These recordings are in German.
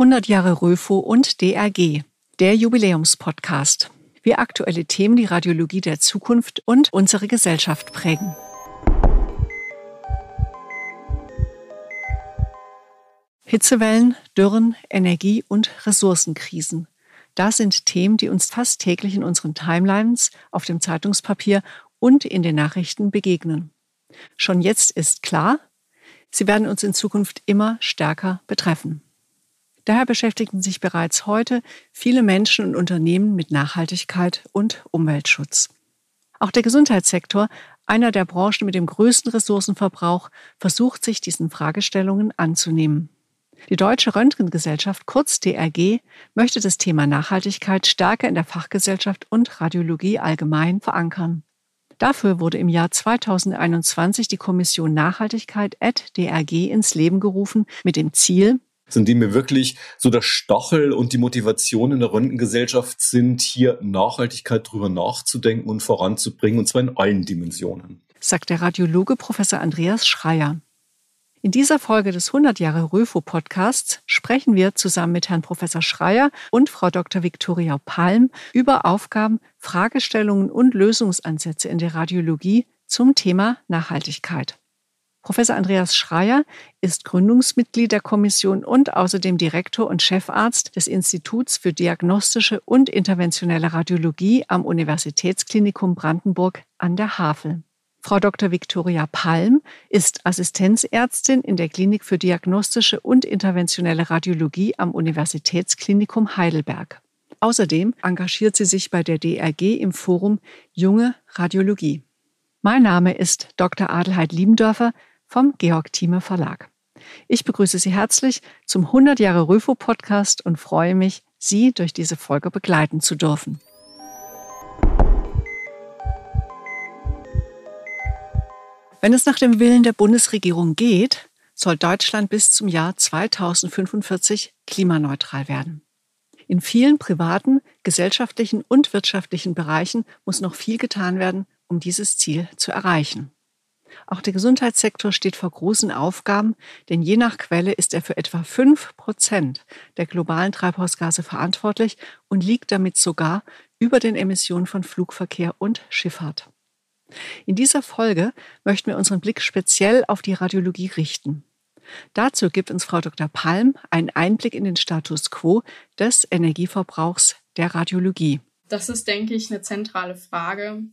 100 Jahre Röfo und DRG, der Jubiläumspodcast. Wie aktuelle Themen die Radiologie der Zukunft und unsere Gesellschaft prägen. Hitzewellen, Dürren, Energie- und Ressourcenkrisen. Das sind Themen, die uns fast täglich in unseren Timelines, auf dem Zeitungspapier und in den Nachrichten begegnen. Schon jetzt ist klar, sie werden uns in Zukunft immer stärker betreffen. Daher beschäftigen sich bereits heute viele Menschen und Unternehmen mit Nachhaltigkeit und Umweltschutz. Auch der Gesundheitssektor, einer der Branchen mit dem größten Ressourcenverbrauch, versucht sich diesen Fragestellungen anzunehmen. Die Deutsche Röntgengesellschaft, kurz DRG, möchte das Thema Nachhaltigkeit stärker in der Fachgesellschaft und Radiologie allgemein verankern. Dafür wurde im Jahr 2021 die Kommission Nachhaltigkeit at DRG ins Leben gerufen mit dem Ziel, sind die mir wirklich so der Stachel und die Motivation in der Röntgengesellschaft sind, hier Nachhaltigkeit drüber nachzudenken und voranzubringen, und zwar in allen Dimensionen. Sagt der Radiologe Professor Andreas Schreier. In dieser Folge des 100 Jahre Röfo Podcasts sprechen wir zusammen mit Herrn Professor Schreier und Frau Dr. Viktoria Palm über Aufgaben, Fragestellungen und Lösungsansätze in der Radiologie zum Thema Nachhaltigkeit. Professor Andreas Schreier ist Gründungsmitglied der Kommission und außerdem Direktor und Chefarzt des Instituts für diagnostische und interventionelle Radiologie am Universitätsklinikum Brandenburg an der Havel. Frau Dr. Viktoria Palm ist Assistenzärztin in der Klinik für diagnostische und interventionelle Radiologie am Universitätsklinikum Heidelberg. Außerdem engagiert sie sich bei der DRG im Forum Junge Radiologie. Mein Name ist Dr. Adelheid Liebendörfer vom Georg Thieme Verlag. Ich begrüße Sie herzlich zum 100 Jahre Röfo Podcast und freue mich, Sie durch diese Folge begleiten zu dürfen. Wenn es nach dem Willen der Bundesregierung geht, soll Deutschland bis zum Jahr 2045 klimaneutral werden. In vielen privaten, gesellschaftlichen und wirtschaftlichen Bereichen muss noch viel getan werden, um dieses Ziel zu erreichen. Auch der Gesundheitssektor steht vor großen Aufgaben, denn je nach Quelle ist er für etwa fünf Prozent der globalen Treibhausgase verantwortlich und liegt damit sogar über den Emissionen von Flugverkehr und Schifffahrt. In dieser Folge möchten wir unseren Blick speziell auf die Radiologie richten. Dazu gibt uns Frau Dr. Palm einen Einblick in den Status quo des Energieverbrauchs der Radiologie. Das ist, denke ich, eine zentrale Frage.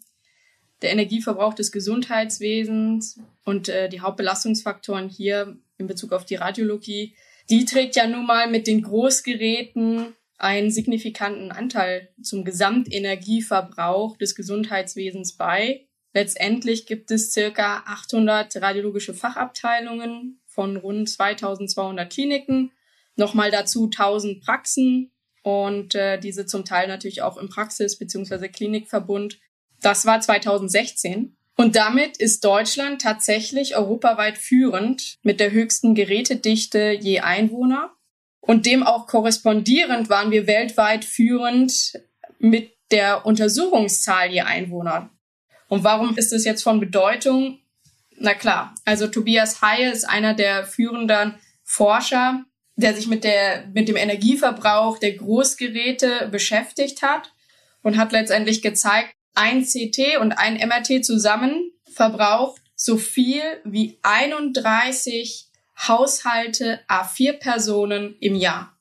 Der Energieverbrauch des Gesundheitswesens und äh, die Hauptbelastungsfaktoren hier in Bezug auf die Radiologie, die trägt ja nun mal mit den Großgeräten einen signifikanten Anteil zum Gesamtenergieverbrauch des Gesundheitswesens bei. Letztendlich gibt es circa 800 radiologische Fachabteilungen von rund 2200 Kliniken, nochmal dazu 1000 Praxen und äh, diese zum Teil natürlich auch im Praxis- bzw. Klinikverbund. Das war 2016. Und damit ist Deutschland tatsächlich europaweit führend mit der höchsten Gerätedichte je Einwohner. Und dem auch korrespondierend waren wir weltweit führend mit der Untersuchungszahl je Einwohner. Und warum ist es jetzt von Bedeutung? Na klar, also Tobias Haye ist einer der führenden Forscher, der sich mit, der, mit dem Energieverbrauch der Großgeräte beschäftigt hat und hat letztendlich gezeigt, ein CT und ein MRT zusammen verbraucht so viel wie 31 Haushalte A4 Personen im Jahr.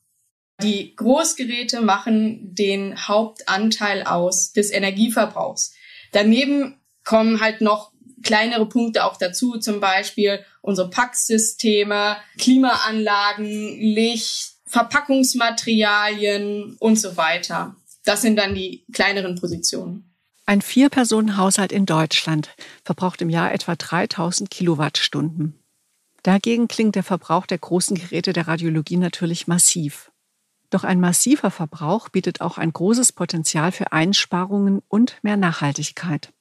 Die Großgeräte machen den Hauptanteil aus des Energieverbrauchs. Daneben kommen halt noch kleinere Punkte auch dazu, zum Beispiel unsere Packsysteme, Klimaanlagen, Licht, Verpackungsmaterialien und so weiter. Das sind dann die kleineren Positionen. Ein Vier-Personen-Haushalt in Deutschland verbraucht im Jahr etwa 3000 Kilowattstunden. Dagegen klingt der Verbrauch der großen Geräte der Radiologie natürlich massiv. Doch ein massiver Verbrauch bietet auch ein großes Potenzial für Einsparungen und mehr Nachhaltigkeit.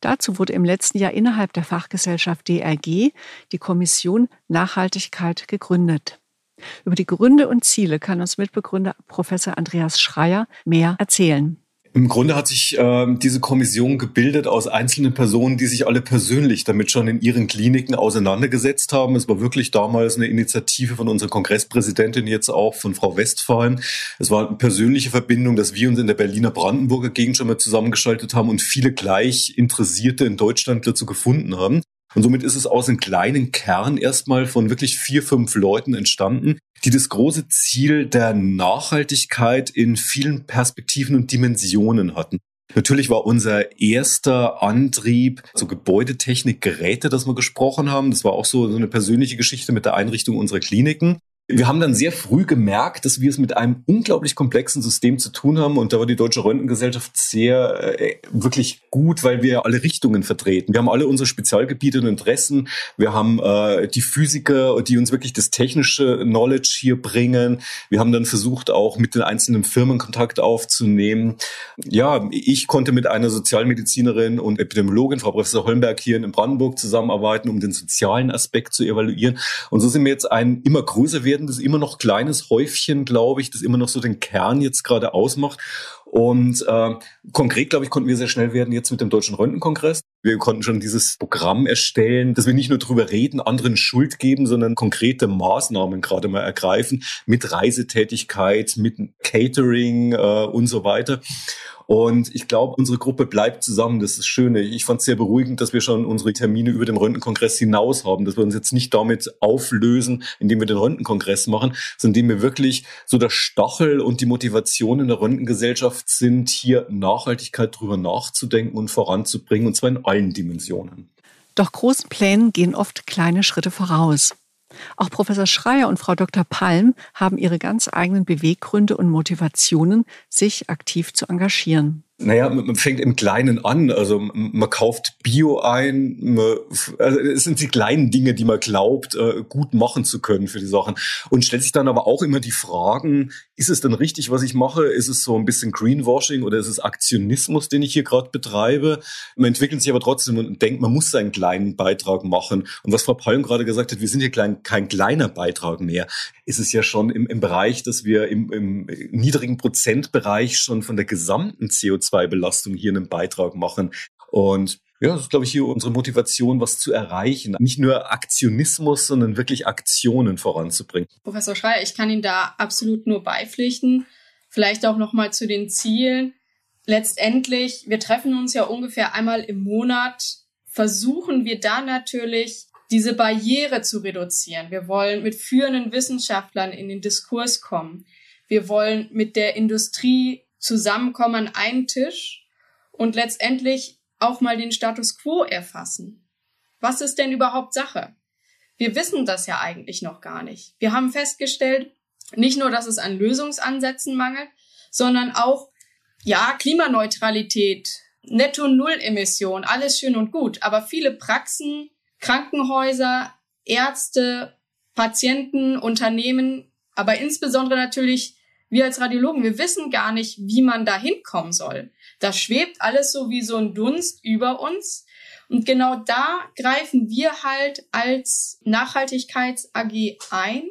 Dazu wurde im letzten Jahr innerhalb der Fachgesellschaft DRG die Kommission Nachhaltigkeit gegründet. Über die Gründe und Ziele kann uns Mitbegründer Professor Andreas Schreier mehr erzählen. Im Grunde hat sich äh, diese Kommission gebildet aus einzelnen Personen, die sich alle persönlich damit schon in ihren Kliniken auseinandergesetzt haben. Es war wirklich damals eine Initiative von unserer Kongresspräsidentin, jetzt auch von Frau Westphalen. Es war eine persönliche Verbindung, dass wir uns in der Berliner Brandenburger Gegend schon mal zusammengeschaltet haben und viele gleich Interessierte in Deutschland dazu gefunden haben. Und somit ist es aus einem kleinen Kern erstmal von wirklich vier, fünf Leuten entstanden, die das große Ziel der Nachhaltigkeit in vielen Perspektiven und Dimensionen hatten. Natürlich war unser erster Antrieb so Gebäudetechnik, Geräte, das wir gesprochen haben. Das war auch so, so eine persönliche Geschichte mit der Einrichtung unserer Kliniken. Wir haben dann sehr früh gemerkt, dass wir es mit einem unglaublich komplexen System zu tun haben. Und da war die Deutsche Röntgengesellschaft sehr äh, wirklich gut, weil wir alle Richtungen vertreten. Wir haben alle unsere Spezialgebiete und Interessen. Wir haben äh, die Physiker, die uns wirklich das technische Knowledge hier bringen. Wir haben dann versucht, auch mit den einzelnen Firmen Kontakt aufzunehmen. Ja, ich konnte mit einer Sozialmedizinerin und Epidemiologin, Frau Professor Holmberg, hier in Brandenburg zusammenarbeiten, um den sozialen Aspekt zu evaluieren. Und so sind wir jetzt ein immer größer werden das immer noch kleines Häufchen, glaube ich, das immer noch so den Kern jetzt gerade ausmacht. Und äh, konkret, glaube ich, konnten wir sehr schnell werden jetzt mit dem Deutschen Röntgenkongress. Wir konnten schon dieses Programm erstellen, dass wir nicht nur drüber reden, anderen Schuld geben, sondern konkrete Maßnahmen gerade mal ergreifen mit Reisetätigkeit, mit Catering äh, und so weiter. Und ich glaube, unsere Gruppe bleibt zusammen. Das ist das Schöne. Ich fand es sehr beruhigend, dass wir schon unsere Termine über den Röntgenkongress hinaus haben, dass wir uns jetzt nicht damit auflösen, indem wir den Röntgenkongress machen, sondern indem wir wirklich so der Stachel und die Motivation in der Röntgengesellschaft sind, hier Nachhaltigkeit drüber nachzudenken und voranzubringen, und zwar in allen Dimensionen. Doch großen Plänen gehen oft kleine Schritte voraus. Auch Professor Schreier und Frau Dr. Palm haben ihre ganz eigenen Beweggründe und Motivationen, sich aktiv zu engagieren. Naja, man fängt im Kleinen an. Also man kauft Bio ein. Man, also es sind die kleinen Dinge, die man glaubt, äh, gut machen zu können für die Sachen. Und stellt sich dann aber auch immer die Fragen, ist es denn richtig, was ich mache? Ist es so ein bisschen Greenwashing oder ist es Aktionismus, den ich hier gerade betreibe? Man entwickelt sich aber trotzdem und denkt, man muss seinen kleinen Beitrag machen. Und was Frau Palm gerade gesagt hat, wir sind hier klein, kein kleiner Beitrag mehr. Ist es ja schon im, im Bereich, dass wir im, im niedrigen Prozentbereich schon von der gesamten CO2 CO2-Belastung hier einen Beitrag machen. Und ja, das ist, glaube ich, hier unsere Motivation, was zu erreichen. Nicht nur Aktionismus, sondern wirklich Aktionen voranzubringen. Professor Schreier, ich kann Ihnen da absolut nur beipflichten. Vielleicht auch nochmal zu den Zielen. Letztendlich, wir treffen uns ja ungefähr einmal im Monat, versuchen wir da natürlich diese Barriere zu reduzieren. Wir wollen mit führenden Wissenschaftlern in den Diskurs kommen. Wir wollen mit der Industrie zusammenkommen an einen Tisch und letztendlich auch mal den Status quo erfassen. Was ist denn überhaupt Sache? Wir wissen das ja eigentlich noch gar nicht. Wir haben festgestellt, nicht nur, dass es an Lösungsansätzen mangelt, sondern auch, ja, Klimaneutralität, Netto-Null-Emission, alles schön und gut. Aber viele Praxen, Krankenhäuser, Ärzte, Patienten, Unternehmen, aber insbesondere natürlich wir als Radiologen, wir wissen gar nicht, wie man da hinkommen soll. Das schwebt alles so wie so ein Dunst über uns. Und genau da greifen wir halt als Nachhaltigkeits-AG ein.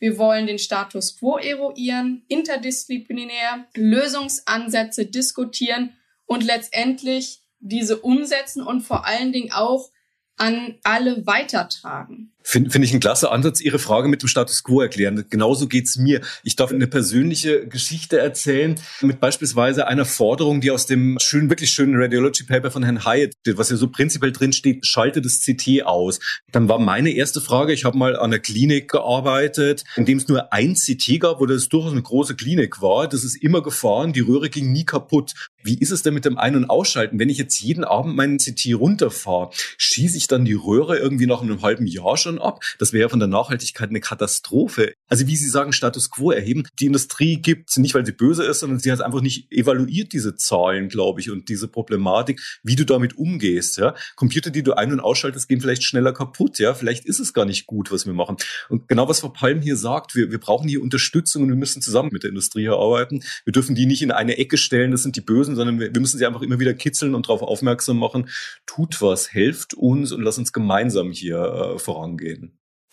Wir wollen den Status quo eruieren, interdisziplinär Lösungsansätze diskutieren und letztendlich diese umsetzen und vor allen Dingen auch an alle weitertragen. Finde find ich ein klasse Ansatz, Ihre Frage mit dem Status quo erklären. Genauso geht's mir. Ich darf eine persönliche Geschichte erzählen mit beispielsweise einer Forderung, die aus dem schönen, wirklich schönen Radiology Paper von Herrn Hyatt, was ja so prinzipiell drin steht, schalte das CT aus. Dann war meine erste Frage, ich habe mal an einer Klinik gearbeitet, in dem es nur ein CT gab, wo das durchaus eine große Klinik war. Das ist immer gefahren, die Röhre ging nie kaputt. Wie ist es denn mit dem Ein- und Ausschalten? Wenn ich jetzt jeden Abend meinen CT runterfahre, schieße ich dann die Röhre irgendwie nach einem halben Jahr schon ab? Das wäre von der Nachhaltigkeit eine Katastrophe. Also wie Sie sagen, Status quo erheben. Die Industrie gibt nicht, weil sie böse ist, sondern sie hat einfach nicht evaluiert diese Zahlen, glaube ich, und diese Problematik, wie du damit umgehst. Ja? Computer, die du ein- und ausschaltest, gehen vielleicht schneller kaputt. Ja, vielleicht ist es gar nicht gut, was wir machen. Und genau was Frau Palm hier sagt, wir, wir brauchen hier Unterstützung und wir müssen zusammen mit der Industrie hier arbeiten. Wir dürfen die nicht in eine Ecke stellen, das sind die Bösen sondern wir, wir müssen sie einfach immer wieder kitzeln und darauf aufmerksam machen, tut was, helft uns und lass uns gemeinsam hier äh, vorangehen.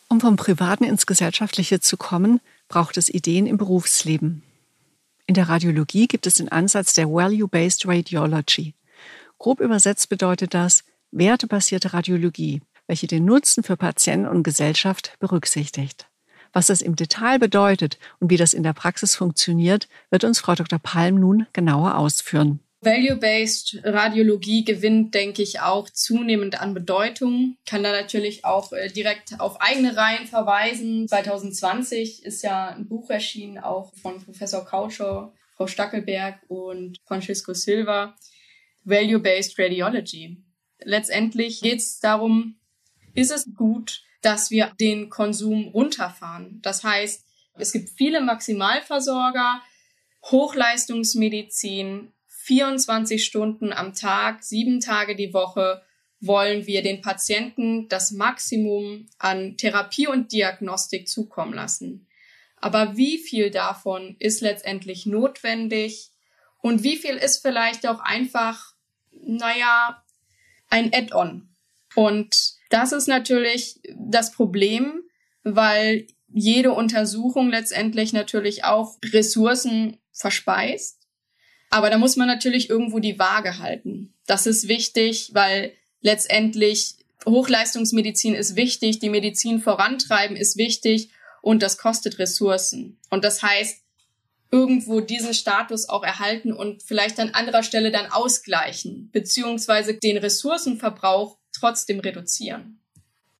Um vom Privaten ins Gesellschaftliche zu kommen, braucht es Ideen im Berufsleben. In der Radiologie gibt es den Ansatz der Value-Based Radiology. Grob übersetzt bedeutet das wertebasierte Radiologie, welche den Nutzen für Patienten und Gesellschaft berücksichtigt. Was das im Detail bedeutet und wie das in der Praxis funktioniert, wird uns Frau Dr. Palm nun genauer ausführen. Value-Based Radiologie gewinnt, denke ich, auch zunehmend an Bedeutung. Kann da natürlich auch äh, direkt auf eigene Reihen verweisen. 2020 ist ja ein Buch erschienen, auch von Professor Kautscher, Frau Stackelberg und Francisco Silva. Value-Based Radiology. Letztendlich geht es darum, ist es gut, dass wir den Konsum runterfahren. Das heißt, es gibt viele Maximalversorger, Hochleistungsmedizin, 24 Stunden am Tag, sieben Tage die Woche wollen wir den Patienten das Maximum an Therapie und Diagnostik zukommen lassen. Aber wie viel davon ist letztendlich notwendig und wie viel ist vielleicht auch einfach, naja, ein Add-on? Und das ist natürlich das Problem, weil jede Untersuchung letztendlich natürlich auch Ressourcen verspeist. Aber da muss man natürlich irgendwo die Waage halten. Das ist wichtig, weil letztendlich Hochleistungsmedizin ist wichtig, die Medizin vorantreiben ist wichtig und das kostet Ressourcen. Und das heißt, irgendwo diesen Status auch erhalten und vielleicht an anderer Stelle dann ausgleichen, beziehungsweise den Ressourcenverbrauch trotzdem reduzieren.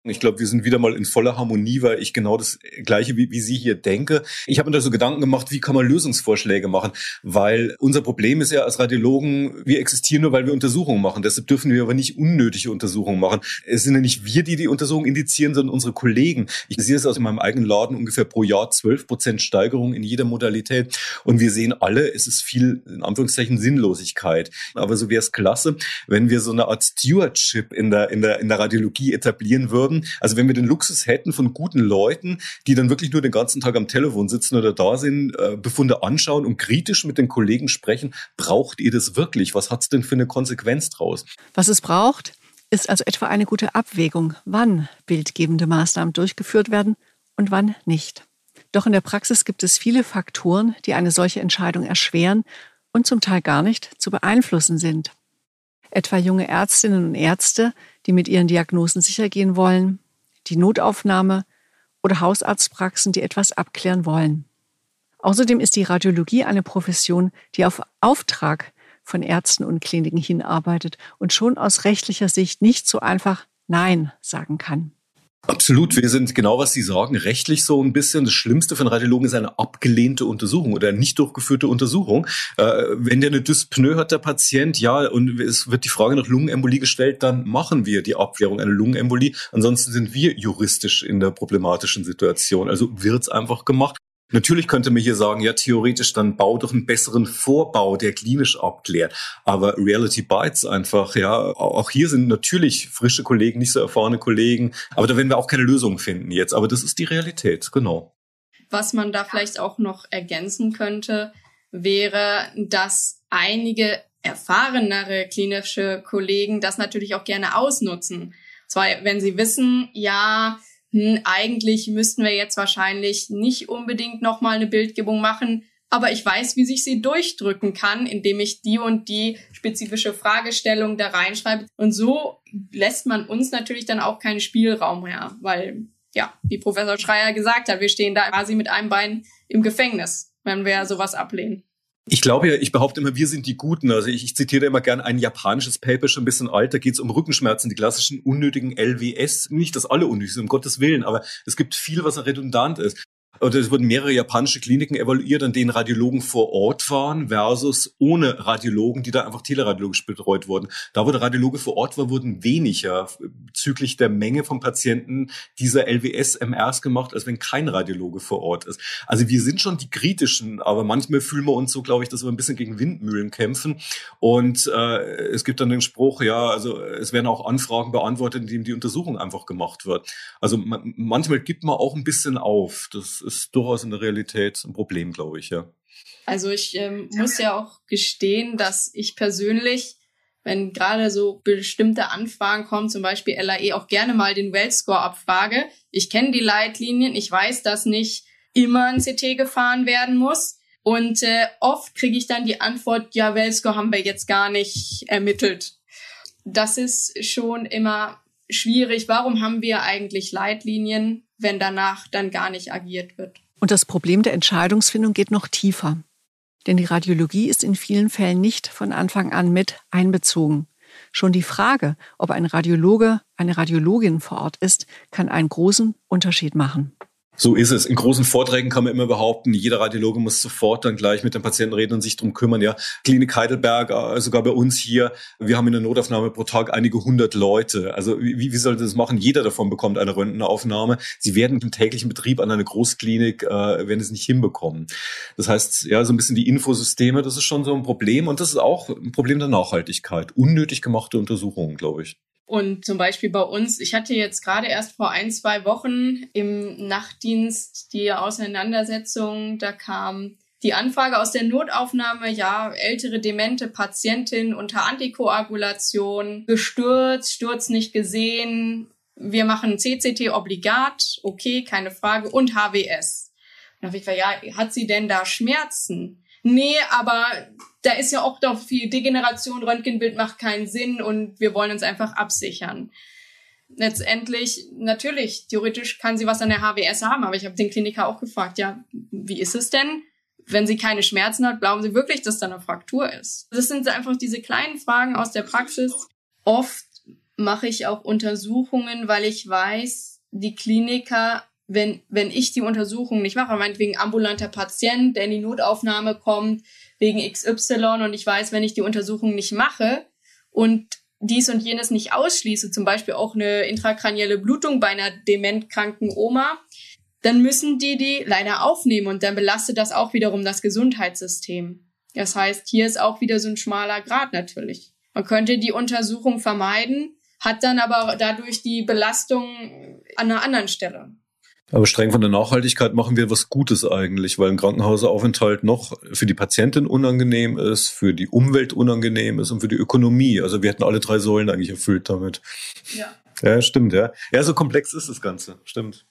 Ich glaube, wir sind wieder mal in voller Harmonie, weil ich genau das Gleiche wie, wie Sie hier denke. Ich habe mir da so Gedanken gemacht, wie kann man Lösungsvorschläge machen? Weil unser Problem ist ja als Radiologen, wir existieren nur, weil wir Untersuchungen machen. Deshalb dürfen wir aber nicht unnötige Untersuchungen machen. Es sind ja nicht wir, die die Untersuchungen indizieren, sondern unsere Kollegen. Ich sehe es aus meinem eigenen Laden ungefähr pro Jahr 12 Prozent Steigerung in jeder Modalität. Und wir sehen alle, es ist viel, in Anführungszeichen, Sinnlosigkeit. Aber so wäre es klasse, wenn wir so eine Art Stewardship in der, in der, in der Radiologie etablieren würden würden. Also wenn wir den Luxus hätten von guten Leuten, die dann wirklich nur den ganzen Tag am Telefon sitzen oder da sind, äh, Befunde anschauen und kritisch mit den Kollegen sprechen, braucht ihr das wirklich? Was hat es denn für eine Konsequenz draus? Was es braucht, ist also etwa eine gute Abwägung, wann bildgebende Maßnahmen durchgeführt werden und wann nicht. Doch in der Praxis gibt es viele Faktoren, die eine solche Entscheidung erschweren und zum Teil gar nicht zu beeinflussen sind. Etwa junge Ärztinnen und Ärzte, die mit ihren Diagnosen sichergehen wollen, die Notaufnahme oder Hausarztpraxen, die etwas abklären wollen. Außerdem ist die Radiologie eine Profession, die auf Auftrag von Ärzten und Kliniken hinarbeitet und schon aus rechtlicher Sicht nicht so einfach Nein sagen kann. Absolut, wir sind genau, was Sie sagen, rechtlich so ein bisschen. Das Schlimmste für einen Radiologen ist eine abgelehnte Untersuchung oder nicht durchgeführte Untersuchung. Äh, wenn der eine Dyspnoe hat, der Patient, ja, und es wird die Frage nach Lungenembolie gestellt, dann machen wir die Abklärung einer Lungenembolie. Ansonsten sind wir juristisch in der problematischen Situation. Also wird's einfach gemacht. Natürlich könnte man hier sagen, ja, theoretisch, dann bau doch einen besseren Vorbau, der klinisch abklärt. Aber Reality Bites einfach, ja. Auch hier sind natürlich frische Kollegen, nicht so erfahrene Kollegen. Aber da werden wir auch keine Lösung finden jetzt. Aber das ist die Realität, genau. Was man da vielleicht auch noch ergänzen könnte, wäre, dass einige erfahrenere klinische Kollegen das natürlich auch gerne ausnutzen. Zwar, wenn sie wissen, ja, hm, eigentlich müssten wir jetzt wahrscheinlich nicht unbedingt nochmal eine Bildgebung machen, aber ich weiß, wie sich sie durchdrücken kann, indem ich die und die spezifische Fragestellung da reinschreibe. Und so lässt man uns natürlich dann auch keinen Spielraum mehr, weil, ja, wie Professor Schreier gesagt hat, wir stehen da quasi mit einem Bein im Gefängnis, wenn wir sowas ablehnen. Ich glaube ja, ich behaupte immer, wir sind die Guten. Also ich, ich zitiere immer gern ein japanisches Paper, schon ein bisschen alt, da geht es um Rückenschmerzen, die klassischen unnötigen LWS. Nicht, dass alle unnötig sind, um Gottes Willen, aber es gibt viel, was redundant ist oder es wurden mehrere japanische Kliniken evaluiert, an denen Radiologen vor Ort waren versus ohne Radiologen, die da einfach teleradiologisch betreut wurden. Da, wo der Radiologe vor Ort war, wurden weniger bezüglich der Menge von Patienten dieser LWS-MRs gemacht, als wenn kein Radiologe vor Ort ist. Also wir sind schon die kritischen, aber manchmal fühlen wir uns so, glaube ich, dass wir ein bisschen gegen Windmühlen kämpfen. Und äh, es gibt dann den Spruch, ja, also es werden auch Anfragen beantwortet, indem die Untersuchung einfach gemacht wird. Also man, manchmal gibt man auch ein bisschen auf. Das ist durchaus in der Realität ein Problem, glaube ich, ja. Also ich ähm, muss ja auch gestehen, dass ich persönlich, wenn gerade so bestimmte Anfragen kommen, zum Beispiel LAE, auch gerne mal den Well-Score abfrage. Ich kenne die Leitlinien, ich weiß, dass nicht immer ein CT gefahren werden muss. Und äh, oft kriege ich dann die Antwort, ja, Wellscore haben wir jetzt gar nicht ermittelt. Das ist schon immer schwierig. Warum haben wir eigentlich Leitlinien, wenn danach dann gar nicht agiert wird? Und das Problem der Entscheidungsfindung geht noch tiefer. Denn die Radiologie ist in vielen Fällen nicht von Anfang an mit einbezogen. Schon die Frage, ob ein Radiologe, eine Radiologin vor Ort ist, kann einen großen Unterschied machen. So ist es. In großen Vorträgen kann man immer behaupten, jeder Radiologe muss sofort dann gleich mit dem Patienten reden und sich drum kümmern. Ja, Klinik Heidelberg, äh, sogar bei uns hier, wir haben in der Notaufnahme pro Tag einige hundert Leute. Also wie, wie soll das machen? Jeder davon bekommt eine Röntgenaufnahme. Sie werden im täglichen Betrieb an einer Großklinik, äh, werden es nicht hinbekommen. Das heißt, ja, so ein bisschen die Infosysteme, das ist schon so ein Problem und das ist auch ein Problem der Nachhaltigkeit. Unnötig gemachte Untersuchungen, glaube ich. Und zum Beispiel bei uns, ich hatte jetzt gerade erst vor ein, zwei Wochen im Nachtdienst die Auseinandersetzung, da kam die Anfrage aus der Notaufnahme, ja, ältere demente Patientin unter Antikoagulation, gestürzt, Sturz nicht gesehen, wir machen CCT obligat, okay, keine Frage, und HWS. Und dann habe ich gesagt, ja, hat sie denn da Schmerzen? Nee, aber da ist ja auch doch viel Degeneration, Röntgenbild macht keinen Sinn und wir wollen uns einfach absichern. Letztendlich, natürlich, theoretisch kann sie was an der HWS haben, aber ich habe den Kliniker auch gefragt, ja, wie ist es denn? Wenn sie keine Schmerzen hat, glauben sie wirklich, dass da eine Fraktur ist? Das sind einfach diese kleinen Fragen aus der Praxis. Oft mache ich auch Untersuchungen, weil ich weiß, die Kliniker wenn, wenn ich die Untersuchung nicht mache, meinetwegen ambulanter Patient, der in die Notaufnahme kommt, wegen XY und ich weiß, wenn ich die Untersuchung nicht mache und dies und jenes nicht ausschließe, zum Beispiel auch eine intrakranielle Blutung bei einer dementkranken Oma, dann müssen die die leider aufnehmen und dann belastet das auch wiederum das Gesundheitssystem. Das heißt, hier ist auch wieder so ein schmaler Grad natürlich. Man könnte die Untersuchung vermeiden, hat dann aber dadurch die Belastung an einer anderen Stelle. Aber streng von der Nachhaltigkeit machen wir was Gutes eigentlich, weil ein Krankenhausaufenthalt noch für die Patientin unangenehm ist, für die Umwelt unangenehm ist und für die Ökonomie. Also wir hätten alle drei Säulen eigentlich erfüllt damit. Ja. Ja, stimmt, ja. Ja, so komplex ist das Ganze. Stimmt.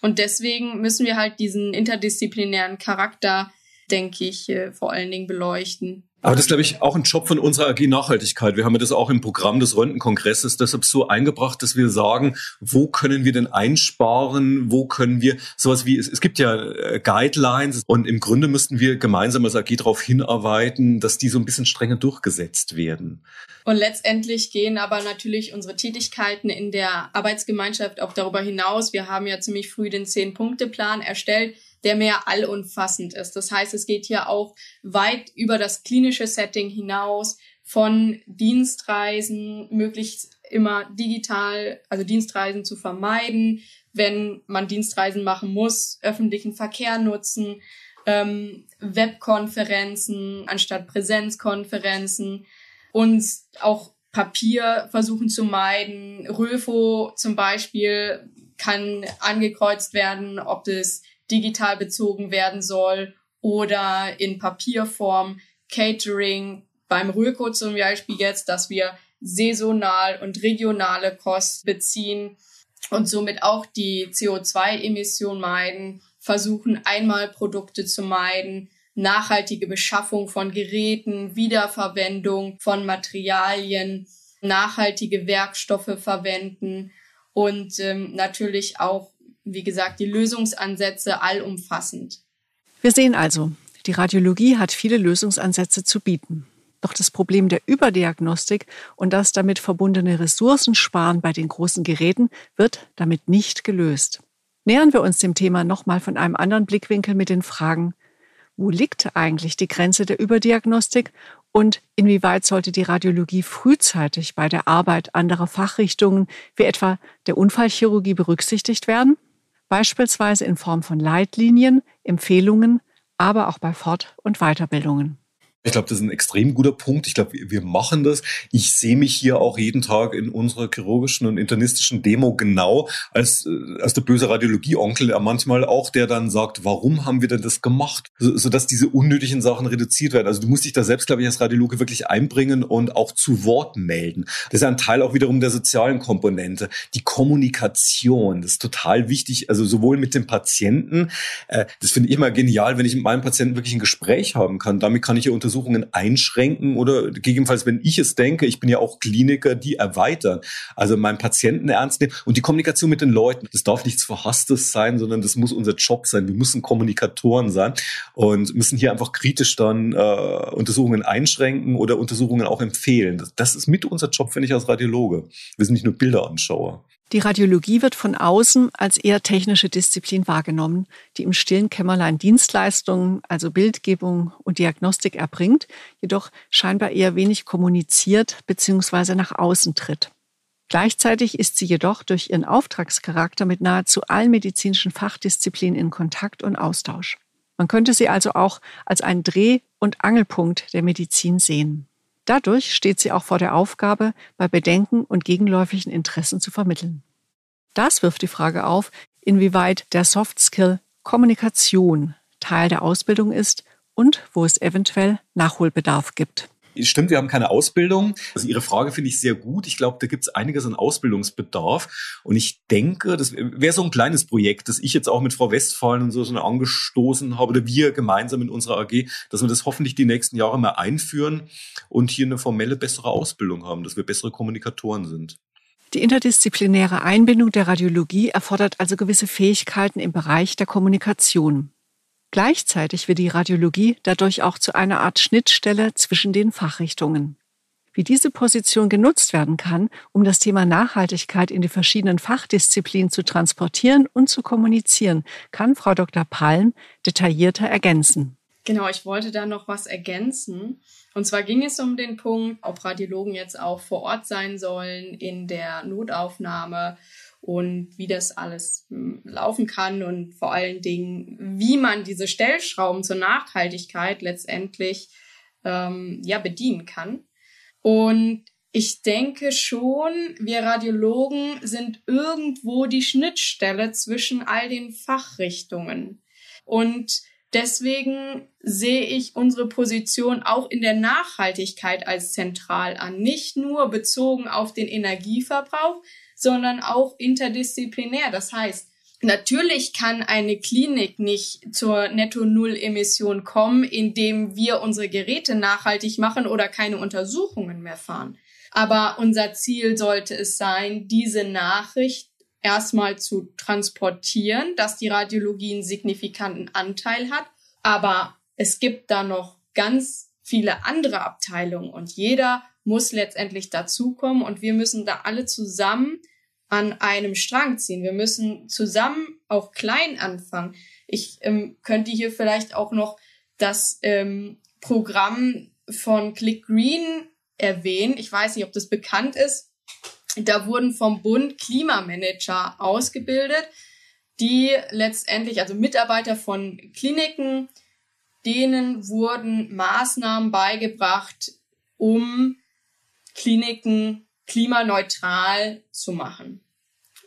Und deswegen müssen wir halt diesen interdisziplinären Charakter, denke ich, äh, vor allen Dingen beleuchten. Aber das ist, glaube ich, auch ein Job von unserer AG Nachhaltigkeit. Wir haben ja das auch im Programm des Röntgenkongresses deshalb so eingebracht, dass wir sagen, wo können wir denn einsparen? Wo können wir sowas wie, es, es gibt ja äh, Guidelines und im Grunde müssten wir gemeinsam als AG darauf hinarbeiten, dass die so ein bisschen strenger durchgesetzt werden. Und letztendlich gehen aber natürlich unsere Tätigkeiten in der Arbeitsgemeinschaft auch darüber hinaus. Wir haben ja ziemlich früh den Zehn-Punkte-Plan erstellt der mehr allumfassend ist. Das heißt, es geht hier auch weit über das klinische Setting hinaus von Dienstreisen, möglichst immer digital, also Dienstreisen zu vermeiden, wenn man Dienstreisen machen muss, öffentlichen Verkehr nutzen, ähm, Webkonferenzen anstatt Präsenzkonferenzen und auch Papier versuchen zu meiden. Röfo zum Beispiel kann angekreuzt werden, ob es digital bezogen werden soll oder in Papierform, Catering, beim Röko zum Beispiel jetzt, dass wir saisonal und regionale Kosten beziehen und somit auch die CO2-Emission meiden, versuchen einmal Produkte zu meiden, nachhaltige Beschaffung von Geräten, Wiederverwendung von Materialien, nachhaltige Werkstoffe verwenden und ähm, natürlich auch wie gesagt, die Lösungsansätze allumfassend. Wir sehen also, die Radiologie hat viele Lösungsansätze zu bieten. Doch das Problem der Überdiagnostik und das damit verbundene Ressourcensparen bei den großen Geräten wird damit nicht gelöst. Nähern wir uns dem Thema nochmal von einem anderen Blickwinkel mit den Fragen, wo liegt eigentlich die Grenze der Überdiagnostik und inwieweit sollte die Radiologie frühzeitig bei der Arbeit anderer Fachrichtungen wie etwa der Unfallchirurgie berücksichtigt werden? Beispielsweise in Form von Leitlinien, Empfehlungen, aber auch bei Fort- und Weiterbildungen. Ich glaube, das ist ein extrem guter Punkt. Ich glaube, wir machen das. Ich sehe mich hier auch jeden Tag in unserer chirurgischen und internistischen Demo genau als, äh, als der böse Radiologie-Onkel, manchmal auch, der dann sagt, warum haben wir denn das gemacht? So, sodass diese unnötigen Sachen reduziert werden. Also du musst dich da selbst, glaube ich, als Radiologe wirklich einbringen und auch zu Wort melden. Das ist ein Teil auch wiederum der sozialen Komponente. Die Kommunikation, das ist total wichtig. Also sowohl mit dem Patienten, äh, das finde ich immer genial, wenn ich mit meinem Patienten wirklich ein Gespräch haben kann. Damit kann ich ja unter Untersuchungen einschränken oder gegebenenfalls, wenn ich es denke, ich bin ja auch Kliniker, die erweitern. Also meinen Patienten ernst nehmen und die Kommunikation mit den Leuten. Das darf nichts Verhasstes sein, sondern das muss unser Job sein. Wir müssen Kommunikatoren sein und müssen hier einfach kritisch dann äh, Untersuchungen einschränken oder Untersuchungen auch empfehlen. Das, das ist mit unser Job, finde ich, als Radiologe. Wir sind nicht nur Bilderanschauer. Die Radiologie wird von außen als eher technische Disziplin wahrgenommen, die im stillen Kämmerlein Dienstleistungen, also Bildgebung und Diagnostik erbringt, jedoch scheinbar eher wenig kommuniziert bzw. nach außen tritt. Gleichzeitig ist sie jedoch durch ihren Auftragscharakter mit nahezu allen medizinischen Fachdisziplinen in Kontakt und Austausch. Man könnte sie also auch als einen Dreh- und Angelpunkt der Medizin sehen. Dadurch steht sie auch vor der Aufgabe, bei Bedenken und gegenläufigen Interessen zu vermitteln. Das wirft die Frage auf, inwieweit der Soft Skill Kommunikation Teil der Ausbildung ist und wo es eventuell Nachholbedarf gibt. Stimmt, wir haben keine Ausbildung. Also Ihre Frage finde ich sehr gut. Ich glaube, da gibt es einiges an Ausbildungsbedarf. Und ich denke, das wäre so ein kleines Projekt, das ich jetzt auch mit Frau Westphalen und so schon angestoßen habe, oder wir gemeinsam in unserer AG, dass wir das hoffentlich die nächsten Jahre mal einführen und hier eine formelle, bessere Ausbildung haben, dass wir bessere Kommunikatoren sind. Die interdisziplinäre Einbindung der Radiologie erfordert also gewisse Fähigkeiten im Bereich der Kommunikation. Gleichzeitig wird die Radiologie dadurch auch zu einer Art Schnittstelle zwischen den Fachrichtungen. Wie diese Position genutzt werden kann, um das Thema Nachhaltigkeit in die verschiedenen Fachdisziplinen zu transportieren und zu kommunizieren, kann Frau Dr. Palm detaillierter ergänzen. Genau, ich wollte da noch was ergänzen. Und zwar ging es um den Punkt, ob Radiologen jetzt auch vor Ort sein sollen in der Notaufnahme und wie das alles hm, laufen kann und vor allen Dingen, wie man diese Stellschrauben zur Nachhaltigkeit letztendlich ähm, ja bedienen kann. Und ich denke schon, wir Radiologen sind irgendwo die Schnittstelle zwischen all den Fachrichtungen. Und deswegen sehe ich unsere Position auch in der Nachhaltigkeit als zentral an. Nicht nur bezogen auf den Energieverbrauch, sondern auch interdisziplinär. Das heißt, Natürlich kann eine Klinik nicht zur Netto-Null-Emission kommen, indem wir unsere Geräte nachhaltig machen oder keine Untersuchungen mehr fahren. Aber unser Ziel sollte es sein, diese Nachricht erstmal zu transportieren, dass die Radiologie einen signifikanten Anteil hat. Aber es gibt da noch ganz viele andere Abteilungen und jeder muss letztendlich dazukommen und wir müssen da alle zusammen an einem Strang ziehen. Wir müssen zusammen auch klein anfangen. Ich ähm, könnte hier vielleicht auch noch das ähm, Programm von Click Green erwähnen. Ich weiß nicht, ob das bekannt ist. Da wurden vom Bund Klimamanager ausgebildet, die letztendlich, also Mitarbeiter von Kliniken, denen wurden Maßnahmen beigebracht, um Kliniken klimaneutral zu machen.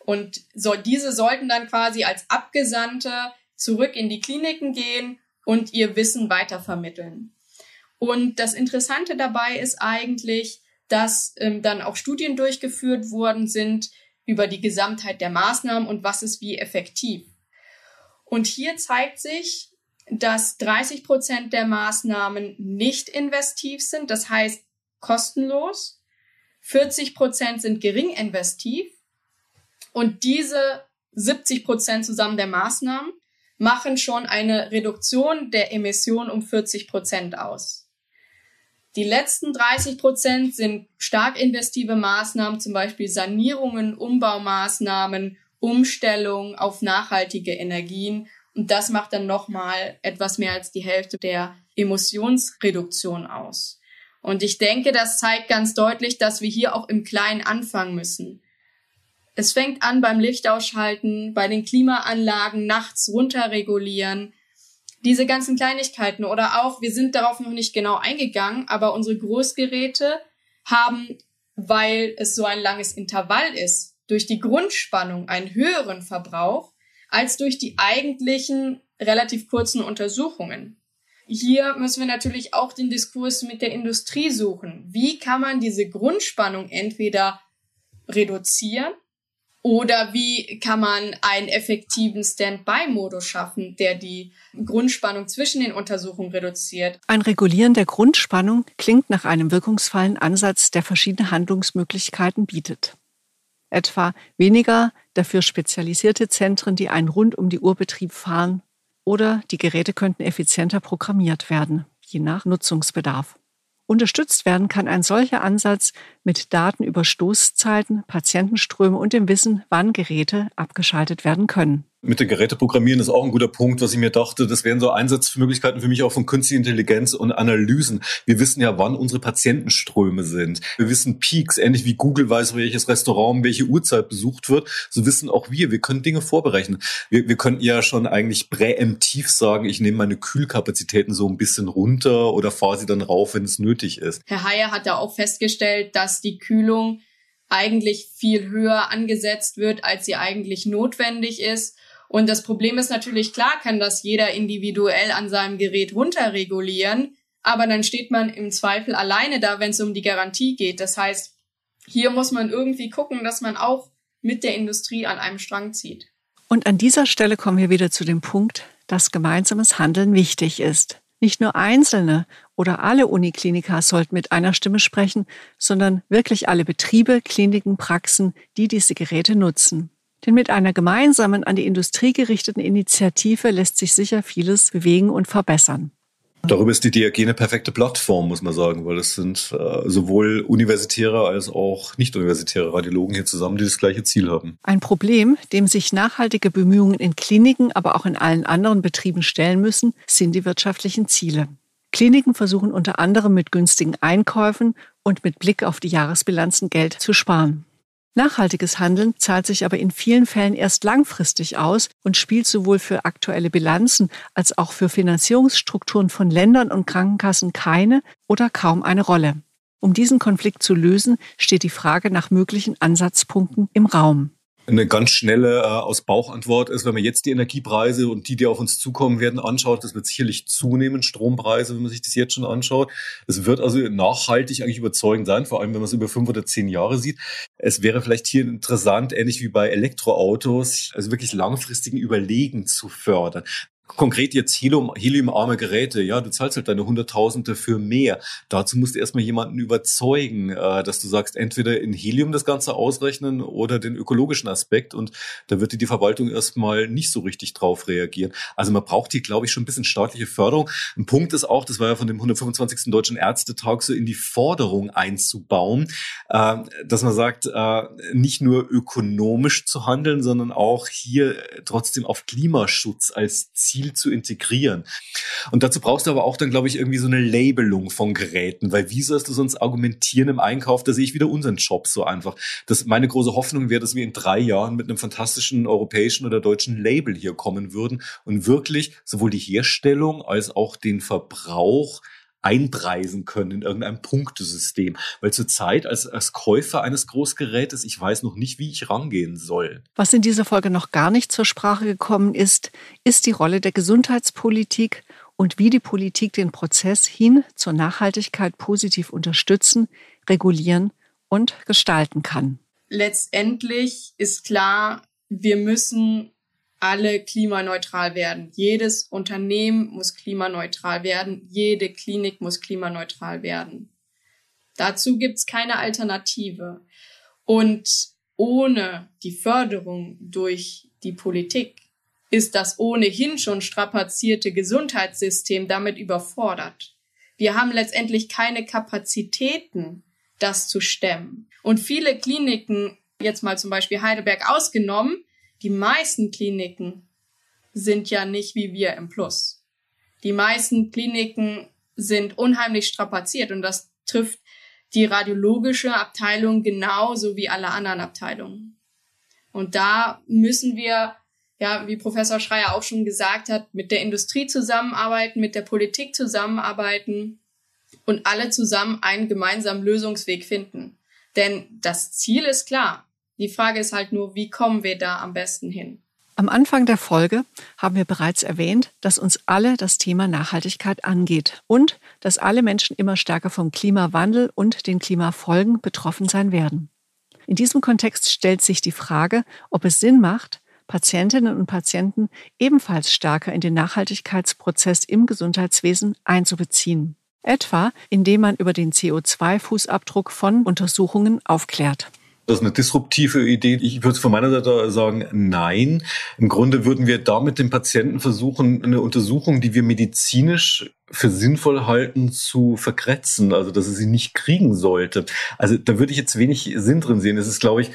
Und so, diese sollten dann quasi als Abgesandte zurück in die Kliniken gehen und ihr Wissen weitervermitteln. Und das Interessante dabei ist eigentlich, dass ähm, dann auch Studien durchgeführt worden sind über die Gesamtheit der Maßnahmen und was ist wie effektiv. Und hier zeigt sich, dass 30 Prozent der Maßnahmen nicht investiv sind, das heißt kostenlos. 40 Prozent sind gering investiv und diese 70 Prozent zusammen der Maßnahmen machen schon eine Reduktion der Emissionen um 40 Prozent aus. Die letzten 30 Prozent sind stark investive Maßnahmen, zum Beispiel Sanierungen, Umbaumaßnahmen, Umstellung auf nachhaltige Energien. Und das macht dann nochmal etwas mehr als die Hälfte der Emissionsreduktion aus. Und ich denke, das zeigt ganz deutlich, dass wir hier auch im Kleinen anfangen müssen. Es fängt an beim Lichtausschalten, bei den Klimaanlagen nachts runterregulieren, Diese ganzen Kleinigkeiten oder auch, wir sind darauf noch nicht genau eingegangen, aber unsere Großgeräte haben, weil es so ein langes Intervall ist, durch die Grundspannung einen höheren Verbrauch als durch die eigentlichen relativ kurzen Untersuchungen. Hier müssen wir natürlich auch den Diskurs mit der Industrie suchen. Wie kann man diese Grundspannung entweder reduzieren oder wie kann man einen effektiven Standby-Modus schaffen, der die Grundspannung zwischen den Untersuchungen reduziert? Ein Regulieren der Grundspannung klingt nach einem wirkungsvollen Ansatz, der verschiedene Handlungsmöglichkeiten bietet. Etwa weniger dafür spezialisierte Zentren, die einen rund um die Uhr Betrieb fahren, oder die Geräte könnten effizienter programmiert werden, je nach Nutzungsbedarf. Unterstützt werden kann ein solcher Ansatz mit Daten über Stoßzeiten, Patientenströme und dem Wissen, wann Geräte abgeschaltet werden können mit den Geräteprogrammieren ist auch ein guter Punkt, was ich mir dachte. Das wären so Einsatzmöglichkeiten für mich auch von künstlicher Intelligenz und Analysen. Wir wissen ja, wann unsere Patientenströme sind. Wir wissen Peaks, ähnlich wie Google weiß, welches Restaurant welche Uhrzeit besucht wird. So wissen auch wir. Wir können Dinge vorberechnen. Wir, wir könnten ja schon eigentlich präemptiv sagen, ich nehme meine Kühlkapazitäten so ein bisschen runter oder fahre sie dann rauf, wenn es nötig ist. Herr Heyer hat ja auch festgestellt, dass die Kühlung eigentlich viel höher angesetzt wird, als sie eigentlich notwendig ist und das Problem ist natürlich, klar kann das jeder individuell an seinem Gerät runterregulieren, aber dann steht man im Zweifel alleine da, wenn es um die Garantie geht. Das heißt, hier muss man irgendwie gucken, dass man auch mit der Industrie an einem Strang zieht. Und an dieser Stelle kommen wir wieder zu dem Punkt, dass gemeinsames Handeln wichtig ist. Nicht nur Einzelne oder alle Unikliniker sollten mit einer Stimme sprechen, sondern wirklich alle Betriebe, Kliniken, Praxen, die diese Geräte nutzen. Denn mit einer gemeinsamen an die Industrie gerichteten Initiative lässt sich sicher vieles bewegen und verbessern. Darüber ist die DRG eine perfekte Plattform, muss man sagen, weil es sind äh, sowohl universitäre als auch nicht-universitäre Radiologen hier zusammen, die das gleiche Ziel haben. Ein Problem, dem sich nachhaltige Bemühungen in Kliniken, aber auch in allen anderen Betrieben stellen müssen, sind die wirtschaftlichen Ziele. Kliniken versuchen unter anderem mit günstigen Einkäufen und mit Blick auf die Jahresbilanzen Geld zu sparen. Nachhaltiges Handeln zahlt sich aber in vielen Fällen erst langfristig aus und spielt sowohl für aktuelle Bilanzen als auch für Finanzierungsstrukturen von Ländern und Krankenkassen keine oder kaum eine Rolle. Um diesen Konflikt zu lösen, steht die Frage nach möglichen Ansatzpunkten im Raum. Eine ganz schnelle äh, aus Bauchantwort ist, wenn man jetzt die Energiepreise und die, die auf uns zukommen werden, anschaut, das wird sicherlich zunehmen, Strompreise, wenn man sich das jetzt schon anschaut. Es wird also nachhaltig eigentlich überzeugend sein, vor allem wenn man es über fünf oder zehn Jahre sieht. Es wäre vielleicht hier interessant, ähnlich wie bei Elektroautos, also wirklich langfristigen Überlegen zu fördern. Konkret jetzt Helium, heliumarme Geräte, ja, du zahlst halt deine Hunderttausende für mehr. Dazu musst du erstmal jemanden überzeugen, äh, dass du sagst, entweder in Helium das Ganze ausrechnen oder den ökologischen Aspekt und da wird dir die Verwaltung erstmal nicht so richtig drauf reagieren. Also man braucht hier, glaube ich, schon ein bisschen staatliche Förderung. Ein Punkt ist auch, das war ja von dem 125. Deutschen Ärztetag so in die Forderung einzubauen, äh, dass man sagt, äh, nicht nur ökonomisch zu handeln, sondern auch hier trotzdem auf Klimaschutz als Ziel Ziel zu integrieren. Und dazu brauchst du aber auch dann, glaube ich, irgendwie so eine Labelung von Geräten, weil wie sollst du sonst argumentieren im Einkauf? Da sehe ich wieder unseren Job so einfach. Das, meine große Hoffnung wäre, dass wir in drei Jahren mit einem fantastischen europäischen oder deutschen Label hier kommen würden und wirklich sowohl die Herstellung als auch den Verbrauch einpreisen können in irgendeinem Punktesystem. Weil zurzeit als, als Käufer eines Großgerätes, ich weiß noch nicht, wie ich rangehen soll. Was in dieser Folge noch gar nicht zur Sprache gekommen ist, ist die Rolle der Gesundheitspolitik und wie die Politik den Prozess hin zur Nachhaltigkeit positiv unterstützen, regulieren und gestalten kann. Letztendlich ist klar, wir müssen alle klimaneutral werden. Jedes Unternehmen muss klimaneutral werden. Jede Klinik muss klimaneutral werden. Dazu gibt's keine Alternative. Und ohne die Förderung durch die Politik ist das ohnehin schon strapazierte Gesundheitssystem damit überfordert. Wir haben letztendlich keine Kapazitäten, das zu stemmen. Und viele Kliniken, jetzt mal zum Beispiel Heidelberg ausgenommen, die meisten Kliniken sind ja nicht wie wir im Plus. Die meisten Kliniken sind unheimlich strapaziert und das trifft die radiologische Abteilung genauso wie alle anderen Abteilungen. Und da müssen wir ja, wie Professor Schreier auch schon gesagt hat, mit der Industrie zusammenarbeiten, mit der Politik zusammenarbeiten und alle zusammen einen gemeinsamen Lösungsweg finden. Denn das Ziel ist klar. Die Frage ist halt nur, wie kommen wir da am besten hin? Am Anfang der Folge haben wir bereits erwähnt, dass uns alle das Thema Nachhaltigkeit angeht und dass alle Menschen immer stärker vom Klimawandel und den Klimafolgen betroffen sein werden. In diesem Kontext stellt sich die Frage, ob es Sinn macht, Patientinnen und Patienten ebenfalls stärker in den Nachhaltigkeitsprozess im Gesundheitswesen einzubeziehen. Etwa indem man über den CO2-Fußabdruck von Untersuchungen aufklärt. Das ist eine disruptive Idee. Ich würde von meiner Seite sagen, nein. Im Grunde würden wir damit dem Patienten versuchen, eine Untersuchung, die wir medizinisch für sinnvoll halten, zu verkretzen, also dass er sie nicht kriegen sollte. Also da würde ich jetzt wenig Sinn drin sehen. Es ist, glaube ich,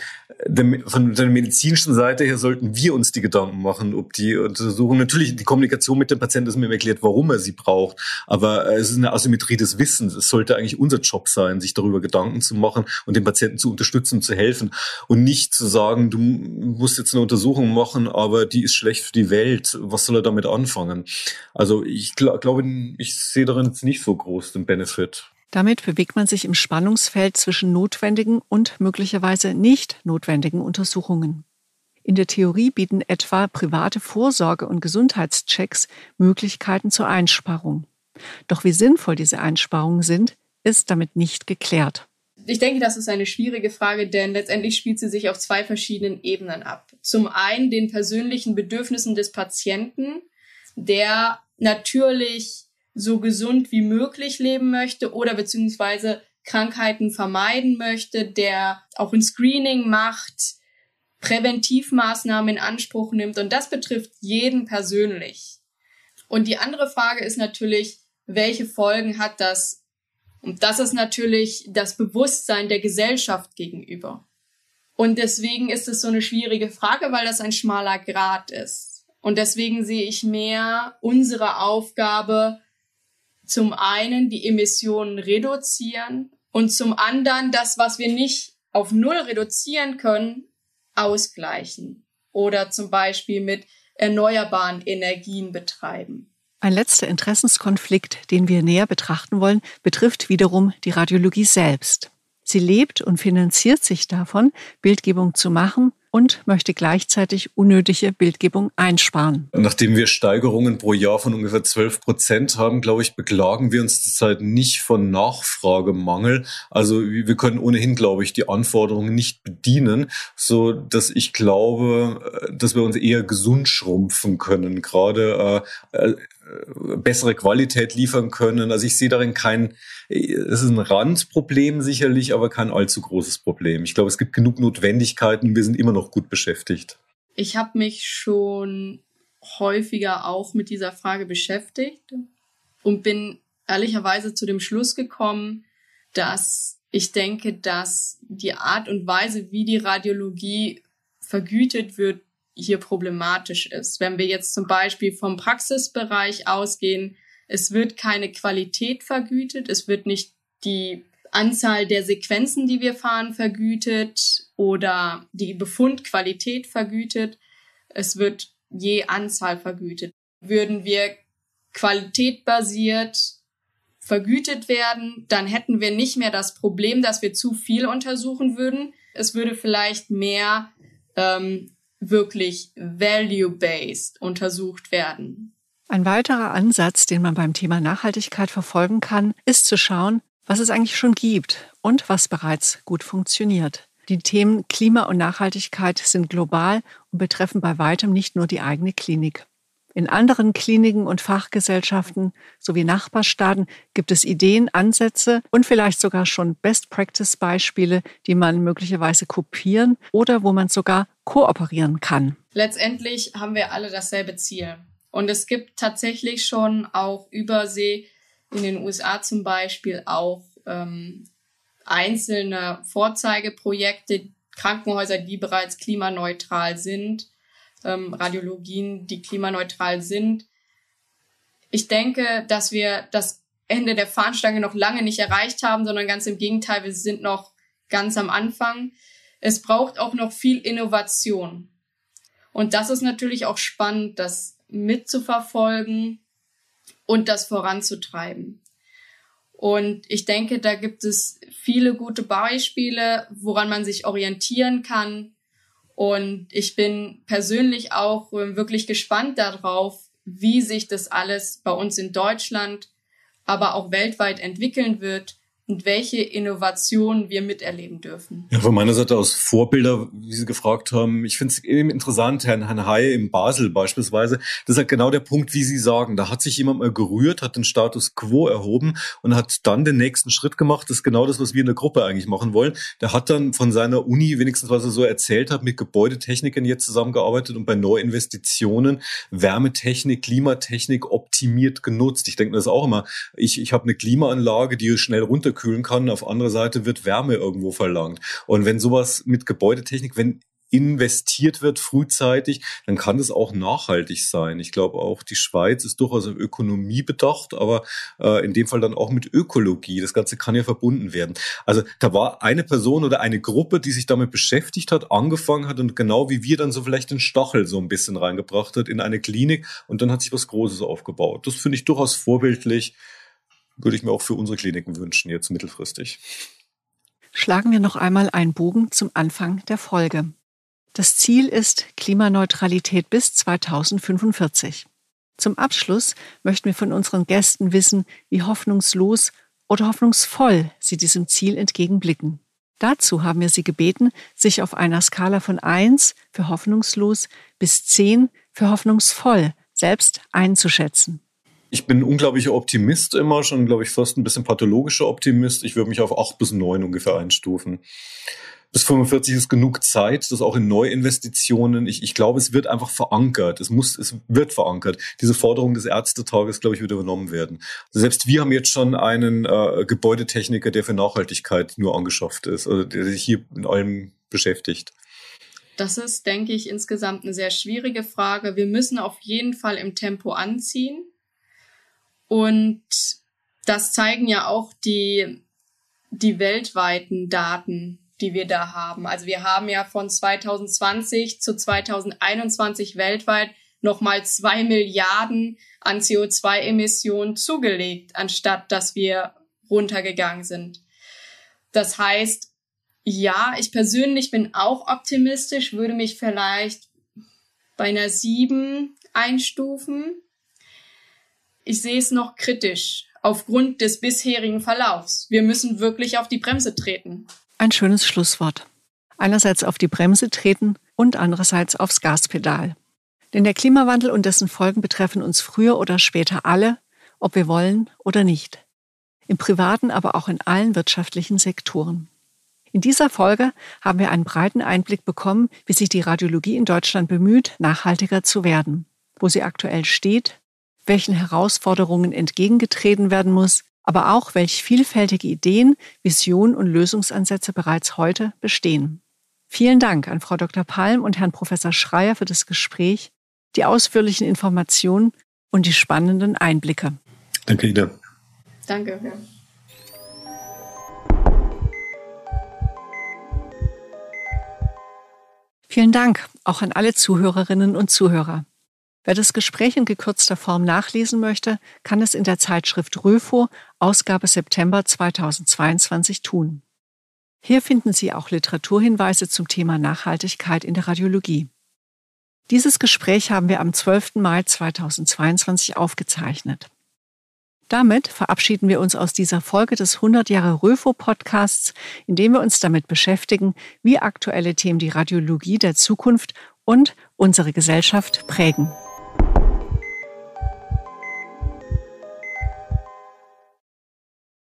von der medizinischen Seite her sollten wir uns die Gedanken machen, ob die Untersuchung, natürlich die Kommunikation mit dem Patienten ist mir erklärt, warum er sie braucht, aber äh, es ist eine Asymmetrie des Wissens. Es sollte eigentlich unser Job sein, sich darüber Gedanken zu machen und den Patienten zu unterstützen, zu helfen und nicht zu sagen, du musst jetzt eine Untersuchung machen, aber die ist schlecht für die Welt. Was soll er damit anfangen? Also ich gl glaube, ich sehe darin jetzt nicht so groß den Benefit. Damit bewegt man sich im Spannungsfeld zwischen notwendigen und möglicherweise nicht notwendigen Untersuchungen. In der Theorie bieten etwa private Vorsorge- und Gesundheitschecks Möglichkeiten zur Einsparung. Doch wie sinnvoll diese Einsparungen sind, ist damit nicht geklärt. Ich denke, das ist eine schwierige Frage, denn letztendlich spielt sie sich auf zwei verschiedenen Ebenen ab. Zum einen den persönlichen Bedürfnissen des Patienten, der natürlich so gesund wie möglich leben möchte oder beziehungsweise Krankheiten vermeiden möchte, der auch ein Screening macht, Präventivmaßnahmen in Anspruch nimmt. Und das betrifft jeden persönlich. Und die andere Frage ist natürlich, welche Folgen hat das? Und das ist natürlich das Bewusstsein der Gesellschaft gegenüber. Und deswegen ist es so eine schwierige Frage, weil das ein schmaler Grad ist. Und deswegen sehe ich mehr unsere Aufgabe, zum einen die Emissionen reduzieren und zum anderen das, was wir nicht auf Null reduzieren können, ausgleichen oder zum Beispiel mit erneuerbaren Energien betreiben. Ein letzter Interessenskonflikt, den wir näher betrachten wollen, betrifft wiederum die Radiologie selbst. Sie lebt und finanziert sich davon, Bildgebung zu machen und möchte gleichzeitig unnötige Bildgebung einsparen. Nachdem wir Steigerungen pro Jahr von ungefähr 12 Prozent haben, glaube ich, beklagen wir uns zurzeit nicht von Nachfragemangel. Also wir können ohnehin, glaube ich, die Anforderungen nicht bedienen, so dass ich glaube, äh, dass wir uns eher gesund schrumpfen können. Gerade äh, äh bessere Qualität liefern können. Also ich sehe darin kein, es ist ein Randproblem sicherlich, aber kein allzu großes Problem. Ich glaube, es gibt genug Notwendigkeiten und wir sind immer noch gut beschäftigt. Ich habe mich schon häufiger auch mit dieser Frage beschäftigt und bin ehrlicherweise zu dem Schluss gekommen, dass ich denke, dass die Art und Weise, wie die Radiologie vergütet wird, hier problematisch ist. Wenn wir jetzt zum Beispiel vom Praxisbereich ausgehen, es wird keine Qualität vergütet, es wird nicht die Anzahl der Sequenzen, die wir fahren, vergütet oder die Befundqualität vergütet. Es wird je Anzahl vergütet. Würden wir qualitätbasiert vergütet werden, dann hätten wir nicht mehr das Problem, dass wir zu viel untersuchen würden. Es würde vielleicht mehr ähm, wirklich value-based untersucht werden. Ein weiterer Ansatz, den man beim Thema Nachhaltigkeit verfolgen kann, ist zu schauen, was es eigentlich schon gibt und was bereits gut funktioniert. Die Themen Klima und Nachhaltigkeit sind global und betreffen bei weitem nicht nur die eigene Klinik. In anderen Kliniken und Fachgesellschaften sowie Nachbarstaaten gibt es Ideen, Ansätze und vielleicht sogar schon Best-Practice-Beispiele, die man möglicherweise kopieren oder wo man sogar kooperieren kann. Letztendlich haben wir alle dasselbe Ziel. Und es gibt tatsächlich schon auch übersee in den USA zum Beispiel auch ähm, einzelne Vorzeigeprojekte, Krankenhäuser, die bereits klimaneutral sind ähm, Radiologien, die klimaneutral sind. Ich denke, dass wir das Ende der Fahnenstange noch lange nicht erreicht haben, sondern ganz im Gegenteil, wir sind noch ganz am Anfang. Es braucht auch noch viel Innovation. Und das ist natürlich auch spannend, das mitzuverfolgen und das voranzutreiben. Und ich denke, da gibt es viele gute Beispiele, woran man sich orientieren kann. Und ich bin persönlich auch äh, wirklich gespannt darauf, wie sich das alles bei uns in Deutschland, aber auch weltweit entwickeln wird und welche Innovationen wir miterleben dürfen. Ja, von meiner Seite aus Vorbilder, wie Sie gefragt haben. Ich finde es eben interessant, Herrn, Herrn Hay in Basel beispielsweise. Das ist halt genau der Punkt, wie Sie sagen. Da hat sich jemand mal gerührt, hat den Status quo erhoben und hat dann den nächsten Schritt gemacht. Das ist genau das, was wir in der Gruppe eigentlich machen wollen. Der hat dann von seiner Uni, wenigstens was er so erzählt hat, mit Gebäudetechnikern jetzt zusammengearbeitet und bei Neuinvestitionen Wärmetechnik, Klimatechnik optimiert genutzt. Ich denke das auch immer. Ich, ich habe eine Klimaanlage, die schnell runter kühlen kann. Auf andere Seite wird Wärme irgendwo verlangt. Und wenn sowas mit Gebäudetechnik, wenn investiert wird frühzeitig, dann kann das auch nachhaltig sein. Ich glaube auch, die Schweiz ist durchaus auf Ökonomie bedacht, aber äh, in dem Fall dann auch mit Ökologie. Das Ganze kann ja verbunden werden. Also da war eine Person oder eine Gruppe, die sich damit beschäftigt hat, angefangen hat und genau wie wir dann so vielleicht den Stachel so ein bisschen reingebracht hat in eine Klinik und dann hat sich was Großes aufgebaut. Das finde ich durchaus vorbildlich würde ich mir auch für unsere Kliniken wünschen, jetzt mittelfristig. Schlagen wir noch einmal einen Bogen zum Anfang der Folge. Das Ziel ist Klimaneutralität bis 2045. Zum Abschluss möchten wir von unseren Gästen wissen, wie hoffnungslos oder hoffnungsvoll sie diesem Ziel entgegenblicken. Dazu haben wir sie gebeten, sich auf einer Skala von 1 für hoffnungslos bis 10 für hoffnungsvoll selbst einzuschätzen. Ich bin ein unglaublicher Optimist immer, schon, glaube ich, fast ein bisschen pathologischer Optimist. Ich würde mich auf acht bis neun ungefähr einstufen. Bis 45 ist genug Zeit, das auch in Neuinvestitionen. Ich, ich glaube, es wird einfach verankert. Es muss, es wird verankert. Diese Forderung des Ärztetages, glaube ich, wird übernommen werden. Also selbst wir haben jetzt schon einen äh, Gebäudetechniker, der für Nachhaltigkeit nur angeschafft ist, also der sich hier in allem beschäftigt. Das ist, denke ich, insgesamt eine sehr schwierige Frage. Wir müssen auf jeden Fall im Tempo anziehen. Und das zeigen ja auch die, die weltweiten Daten, die wir da haben. Also wir haben ja von 2020 zu 2021 weltweit nochmal zwei Milliarden an CO2-Emissionen zugelegt, anstatt dass wir runtergegangen sind. Das heißt, ja, ich persönlich bin auch optimistisch, würde mich vielleicht bei einer sieben einstufen ich sehe es noch kritisch aufgrund des bisherigen Verlaufs. Wir müssen wirklich auf die Bremse treten. Ein schönes Schlusswort. Einerseits auf die Bremse treten und andererseits aufs Gaspedal. Denn der Klimawandel und dessen Folgen betreffen uns früher oder später alle, ob wir wollen oder nicht. Im privaten, aber auch in allen wirtschaftlichen Sektoren. In dieser Folge haben wir einen breiten Einblick bekommen, wie sich die Radiologie in Deutschland bemüht, nachhaltiger zu werden, wo sie aktuell steht welchen Herausforderungen entgegengetreten werden muss, aber auch welch vielfältige Ideen, Visionen und Lösungsansätze bereits heute bestehen. Vielen Dank an Frau Dr. Palm und Herrn Professor Schreier für das Gespräch, die ausführlichen Informationen und die spannenden Einblicke. Danke, Ida. Danke. Ja. Vielen Dank auch an alle Zuhörerinnen und Zuhörer. Wer das Gespräch in gekürzter Form nachlesen möchte, kann es in der Zeitschrift Röfo, Ausgabe September 2022 tun. Hier finden Sie auch Literaturhinweise zum Thema Nachhaltigkeit in der Radiologie. Dieses Gespräch haben wir am 12. Mai 2022 aufgezeichnet. Damit verabschieden wir uns aus dieser Folge des 100 Jahre Röfo Podcasts, indem wir uns damit beschäftigen, wie aktuelle Themen die Radiologie der Zukunft und unsere Gesellschaft prägen.